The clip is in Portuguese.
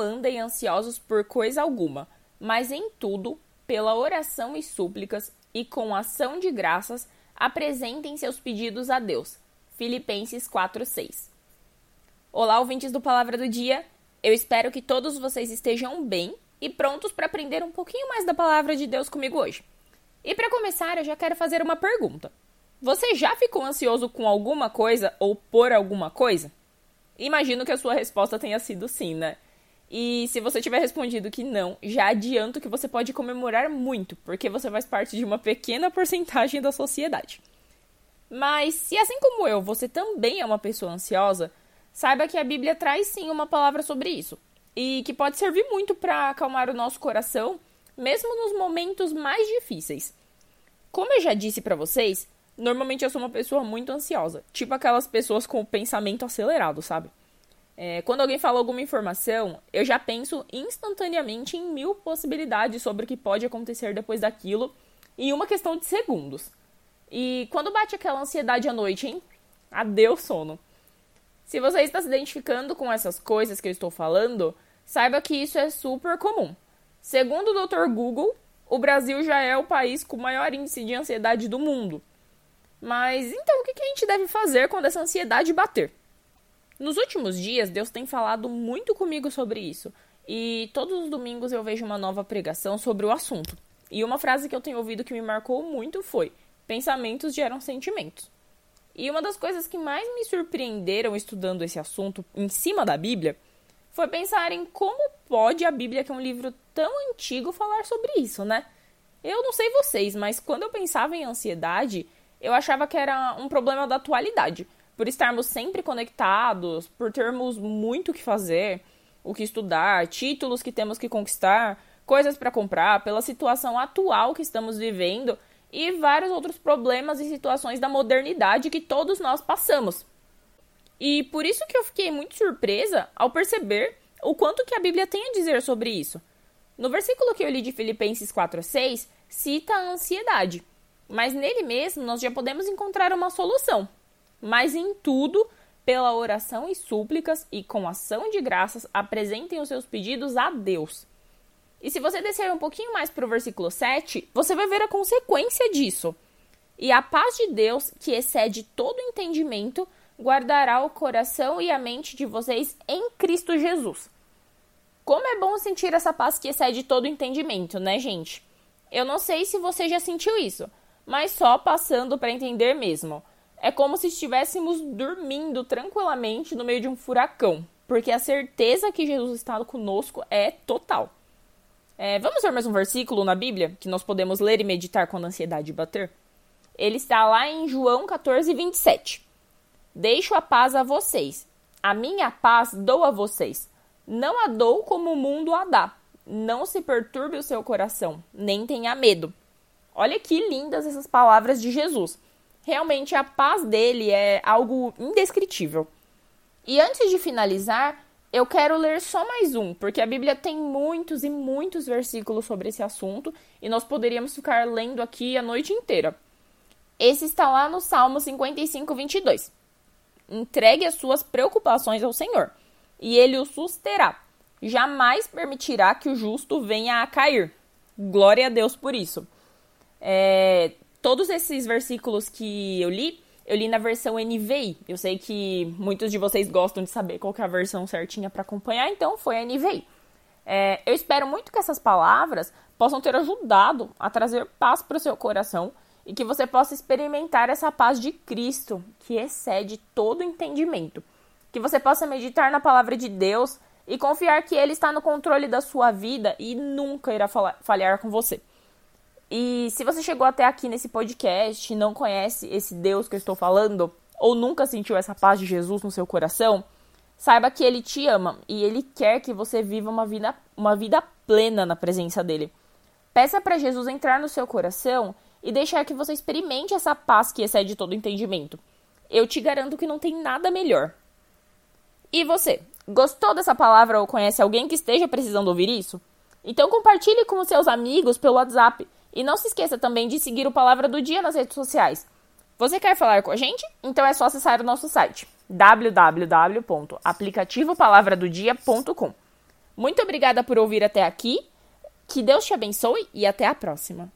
Andem ansiosos por coisa alguma, mas em tudo, pela oração e súplicas e com ação de graças, apresentem seus pedidos a Deus. Filipenses 4:6. Olá, ouvintes do Palavra do Dia. Eu espero que todos vocês estejam bem e prontos para aprender um pouquinho mais da palavra de Deus comigo hoje. E para começar, eu já quero fazer uma pergunta. Você já ficou ansioso com alguma coisa ou por alguma coisa? Imagino que a sua resposta tenha sido sim, né? E se você tiver respondido que não, já adianto que você pode comemorar muito, porque você faz parte de uma pequena porcentagem da sociedade. Mas se assim como eu, você também é uma pessoa ansiosa, saiba que a Bíblia traz sim uma palavra sobre isso, e que pode servir muito para acalmar o nosso coração, mesmo nos momentos mais difíceis. Como eu já disse para vocês, normalmente eu sou uma pessoa muito ansiosa, tipo aquelas pessoas com o pensamento acelerado, sabe? É, quando alguém fala alguma informação, eu já penso instantaneamente em mil possibilidades sobre o que pode acontecer depois daquilo em uma questão de segundos. E quando bate aquela ansiedade à noite, hein? Adeus sono. Se você está se identificando com essas coisas que eu estou falando, saiba que isso é super comum. Segundo o Dr. Google, o Brasil já é o país com maior índice de ansiedade do mundo. Mas então o que a gente deve fazer quando essa ansiedade bater? Nos últimos dias, Deus tem falado muito comigo sobre isso. E todos os domingos eu vejo uma nova pregação sobre o assunto. E uma frase que eu tenho ouvido que me marcou muito foi: Pensamentos geram sentimentos. E uma das coisas que mais me surpreenderam estudando esse assunto em cima da Bíblia foi pensar em como pode a Bíblia, que é um livro tão antigo, falar sobre isso, né? Eu não sei vocês, mas quando eu pensava em ansiedade, eu achava que era um problema da atualidade por estarmos sempre conectados, por termos muito o que fazer, o que estudar, títulos que temos que conquistar, coisas para comprar, pela situação atual que estamos vivendo e vários outros problemas e situações da modernidade que todos nós passamos. E por isso que eu fiquei muito surpresa ao perceber o quanto que a Bíblia tem a dizer sobre isso. No versículo que eu li de Filipenses 4:6, cita a ansiedade, mas nele mesmo nós já podemos encontrar uma solução mas em tudo, pela oração e súplicas e com ação de graças, apresentem os seus pedidos a Deus. E se você descer um pouquinho mais para o versículo 7, você vai ver a consequência disso. E a paz de Deus, que excede todo entendimento, guardará o coração e a mente de vocês em Cristo Jesus. Como é bom sentir essa paz que excede todo entendimento, né, gente? Eu não sei se você já sentiu isso, mas só passando para entender mesmo. É como se estivéssemos dormindo tranquilamente no meio de um furacão, porque a certeza que Jesus está conosco é total. É, vamos ver mais um versículo na Bíblia que nós podemos ler e meditar quando a ansiedade bater? Ele está lá em João 14, 27. Deixo a paz a vocês. A minha paz dou a vocês. Não a dou como o mundo a dá. Não se perturbe o seu coração, nem tenha medo. Olha que lindas essas palavras de Jesus realmente a paz dele é algo indescritível. E antes de finalizar, eu quero ler só mais um, porque a Bíblia tem muitos e muitos versículos sobre esse assunto e nós poderíamos ficar lendo aqui a noite inteira. Esse está lá no Salmo 55, 22. Entregue as suas preocupações ao Senhor, e ele o susterá. Jamais permitirá que o justo venha a cair. Glória a Deus por isso. É, todos esses versículos que eu li, eu li na versão NVI. Eu sei que muitos de vocês gostam de saber qual é a versão certinha para acompanhar, então foi a NVI. É, eu espero muito que essas palavras possam ter ajudado a trazer paz para o seu coração e que você possa experimentar essa paz de Cristo que excede todo entendimento. Que você possa meditar na palavra de Deus e confiar que Ele está no controle da sua vida e nunca irá falhar com você. E se você chegou até aqui nesse podcast e não conhece esse Deus que eu estou falando, ou nunca sentiu essa paz de Jesus no seu coração, saiba que ele te ama e ele quer que você viva uma vida, uma vida plena na presença dele. Peça para Jesus entrar no seu coração e deixar que você experimente essa paz que excede todo entendimento. Eu te garanto que não tem nada melhor. E você, gostou dessa palavra ou conhece alguém que esteja precisando ouvir isso? Então compartilhe com seus amigos pelo WhatsApp e não se esqueça também de seguir o Palavra do Dia nas redes sociais. Você quer falar com a gente? Então é só acessar o nosso site www.aplicativopalavradodia.com. Muito obrigada por ouvir até aqui. Que Deus te abençoe e até a próxima.